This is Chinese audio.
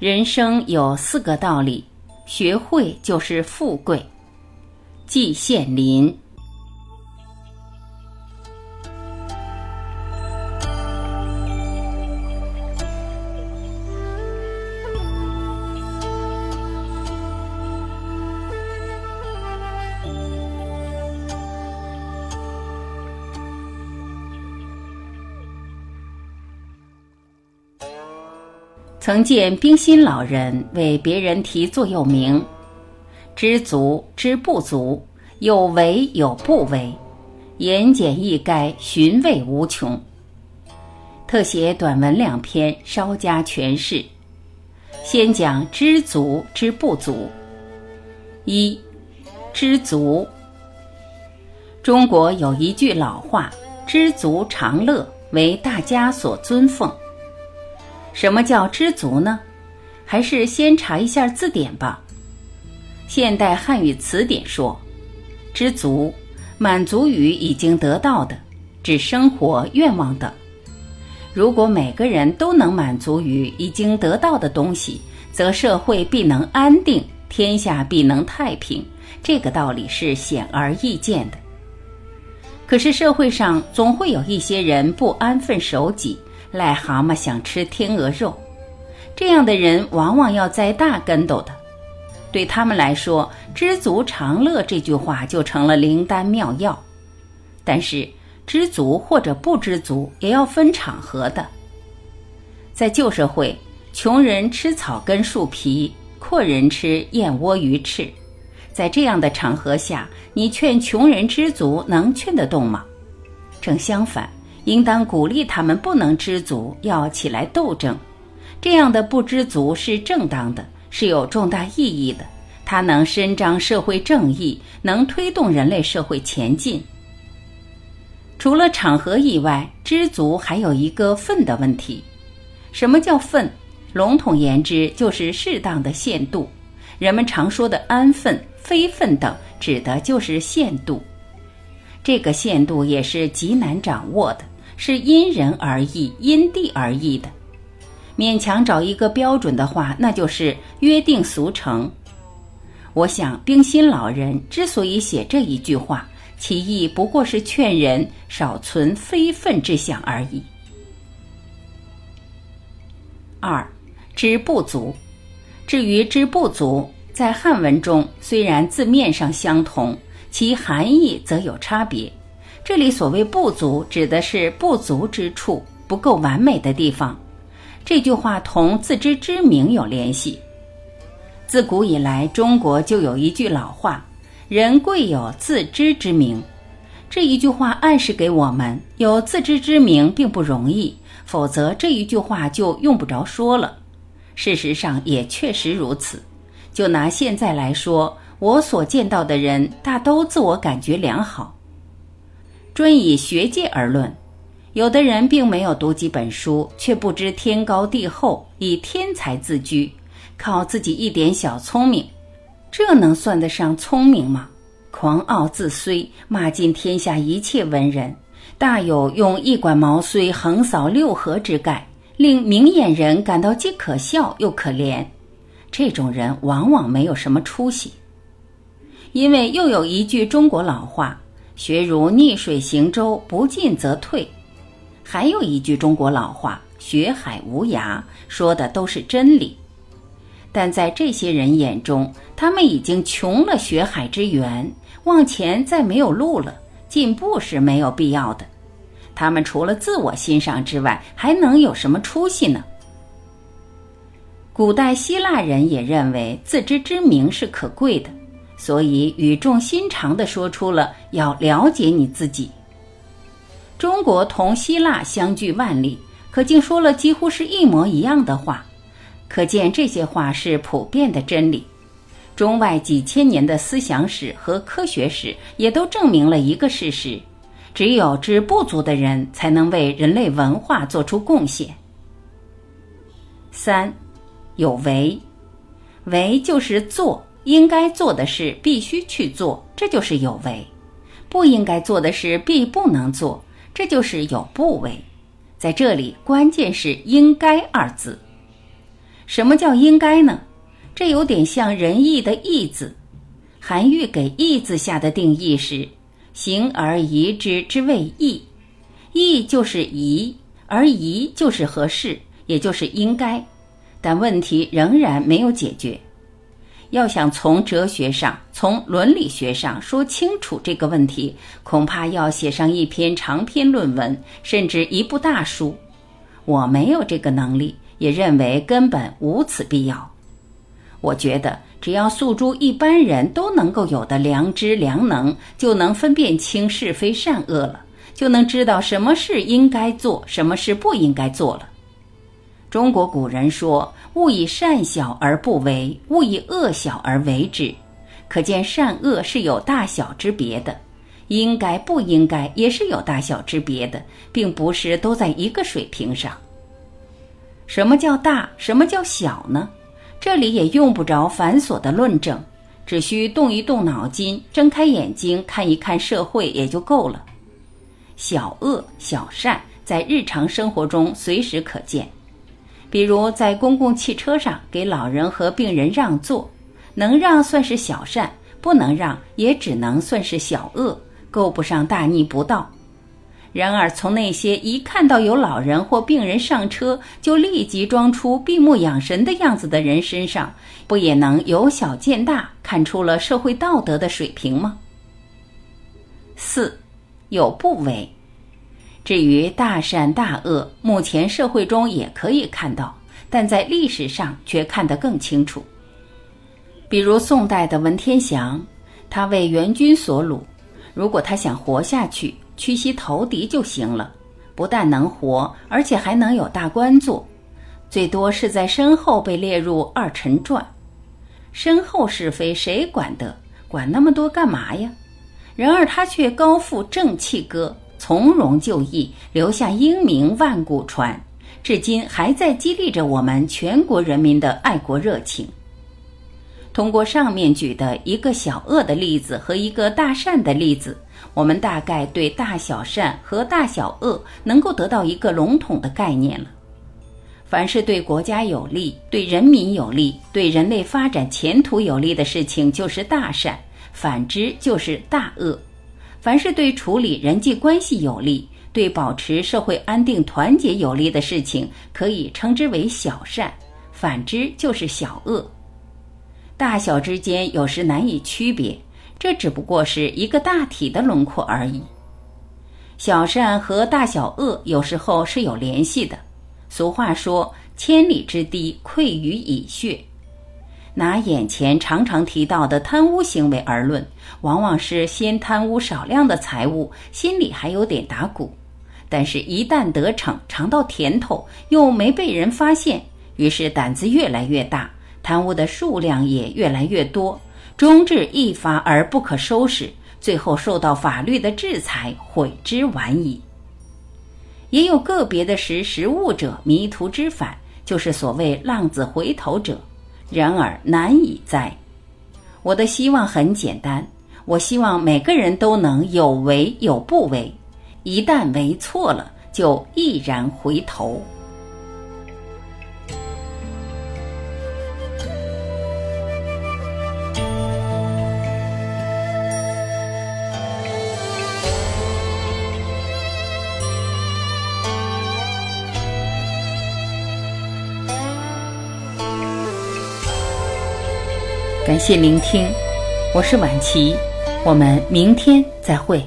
人生有四个道理，学会就是富贵。季羡林。曾见冰心老人为别人题座右铭：“知足知不足，有为有不为，言简意赅，寻味无穷。”特写短文两篇，稍加诠释。先讲知足知不足。一，知足。中国有一句老话：“知足常乐”，为大家所尊奉。什么叫知足呢？还是先查一下字典吧。现代汉语词典说，知足，满足于已经得到的，指生活愿望等。如果每个人都能满足于已经得到的东西，则社会必能安定，天下必能太平。这个道理是显而易见的。可是社会上总会有一些人不安分守己。癞蛤蟆想吃天鹅肉，这样的人往往要栽大跟斗的。对他们来说，“知足常乐”这句话就成了灵丹妙药。但是，知足或者不知足，也要分场合的。在旧社会，穷人吃草根树皮，阔人吃燕窝鱼翅。在这样的场合下，你劝穷人知足，能劝得动吗？正相反。应当鼓励他们不能知足，要起来斗争。这样的不知足是正当的，是有重大意义的。它能伸张社会正义，能推动人类社会前进。除了场合以外，知足还有一个分的问题。什么叫分？笼统言之，就是适当的限度。人们常说的安分、非分等，指的就是限度。这个限度也是极难掌握的。是因人而异、因地而异的。勉强找一个标准的话，那就是约定俗成。我想，冰心老人之所以写这一句话，其意不过是劝人少存非分之想而已。二，知不足。至于知不足，在汉文中虽然字面上相同，其含义则有差别。这里所谓不足，指的是不足之处，不够完美的地方。这句话同自知之明有联系。自古以来，中国就有一句老话：“人贵有自知之明。”这一句话暗示给我们，有自知之明并不容易，否则这一句话就用不着说了。事实上也确实如此。就拿现在来说，我所见到的人大都自我感觉良好。专以学界而论，有的人并没有读几本书，却不知天高地厚，以天才自居，靠自己一点小聪明，这能算得上聪明吗？狂傲自衰，骂尽天下一切文人，大有用一管毛遂横扫六合之概，令明眼人感到既可笑又可怜。这种人往往没有什么出息，因为又有一句中国老话。学如逆水行舟，不进则退。还有一句中国老话：“学海无涯”，说的都是真理。但在这些人眼中，他们已经穷了学海之源，往前再没有路了，进步是没有必要的。他们除了自我欣赏之外，还能有什么出息呢？古代希腊人也认为自知之明是可贵的。所以语重心长地说出了要了解你自己。中国同希腊相距万里，可竟说了几乎是一模一样的话，可见这些话是普遍的真理。中外几千年的思想史和科学史也都证明了一个事实：只有知不足的人才能为人类文化做出贡献。三，有为，为就是做。应该做的事必须去做，这就是有为；不应该做的事必不能做，这就是有不为。在这里，关键是“应该”二字。什么叫应该呢？这有点像仁义的义字。韩愈给义字下的定义是：行而宜之之谓义，义就是宜，而宜就是合适，也就是应该。但问题仍然没有解决。要想从哲学上、从伦理学上说清楚这个问题，恐怕要写上一篇长篇论文，甚至一部大书。我没有这个能力，也认为根本无此必要。我觉得，只要诉诸一般人都能够有的良知、良能，就能分辨清是非善恶了，就能知道什么事应该做，什么事不应该做了。中国古人说：“勿以善小而不为，勿以恶小而为之。”可见善恶是有大小之别的，应该不应该也是有大小之别的，并不是都在一个水平上。什么叫大？什么叫小呢？这里也用不着繁琐的论证，只需动一动脑筋，睁开眼睛看一看社会也就够了。小恶小善在日常生活中随时可见。比如在公共汽车上给老人和病人让座，能让算是小善，不能让也只能算是小恶，够不上大逆不道。然而从那些一看到有老人或病人上车就立即装出闭目养神的样子的人身上，不也能由小见大，看出了社会道德的水平吗？四，有不为。至于大善大恶，目前社会中也可以看到，但在历史上却看得更清楚。比如宋代的文天祥，他为元军所虏，如果他想活下去，屈膝投敌就行了，不但能活，而且还能有大官做，最多是在身后被列入二臣传。身后是非谁管得？管那么多干嘛呀？然而他却高负正气歌。从容就义，留下英名万古传，至今还在激励着我们全国人民的爱国热情。通过上面举的一个小恶的例子和一个大善的例子，我们大概对大小善和大小恶能够得到一个笼统的概念了。凡是对国家有利、对人民有利、对人类发展前途有利的事情，就是大善；反之，就是大恶。凡是对处理人际关系有利、对保持社会安定团结有利的事情，可以称之为小善；反之就是小恶。大小之间有时难以区别，这只不过是一个大体的轮廓而已。小善和大小恶有时候是有联系的。俗话说：“千里之堤，溃于蚁穴。”拿眼前常常提到的贪污行为而论，往往是先贪污少量的财物，心里还有点打鼓；但是，一旦得逞，尝到甜头，又没被人发现，于是胆子越来越大，贪污的数量也越来越多，终至一发而不可收拾，最后受到法律的制裁，悔之晚矣。也有个别的识时务者迷途知返，就是所谓浪子回头者。然而难以哉！我的希望很简单，我希望每个人都能有为有不为，一旦为错了，就毅然回头。感谢聆听，我是晚琪，我们明天再会。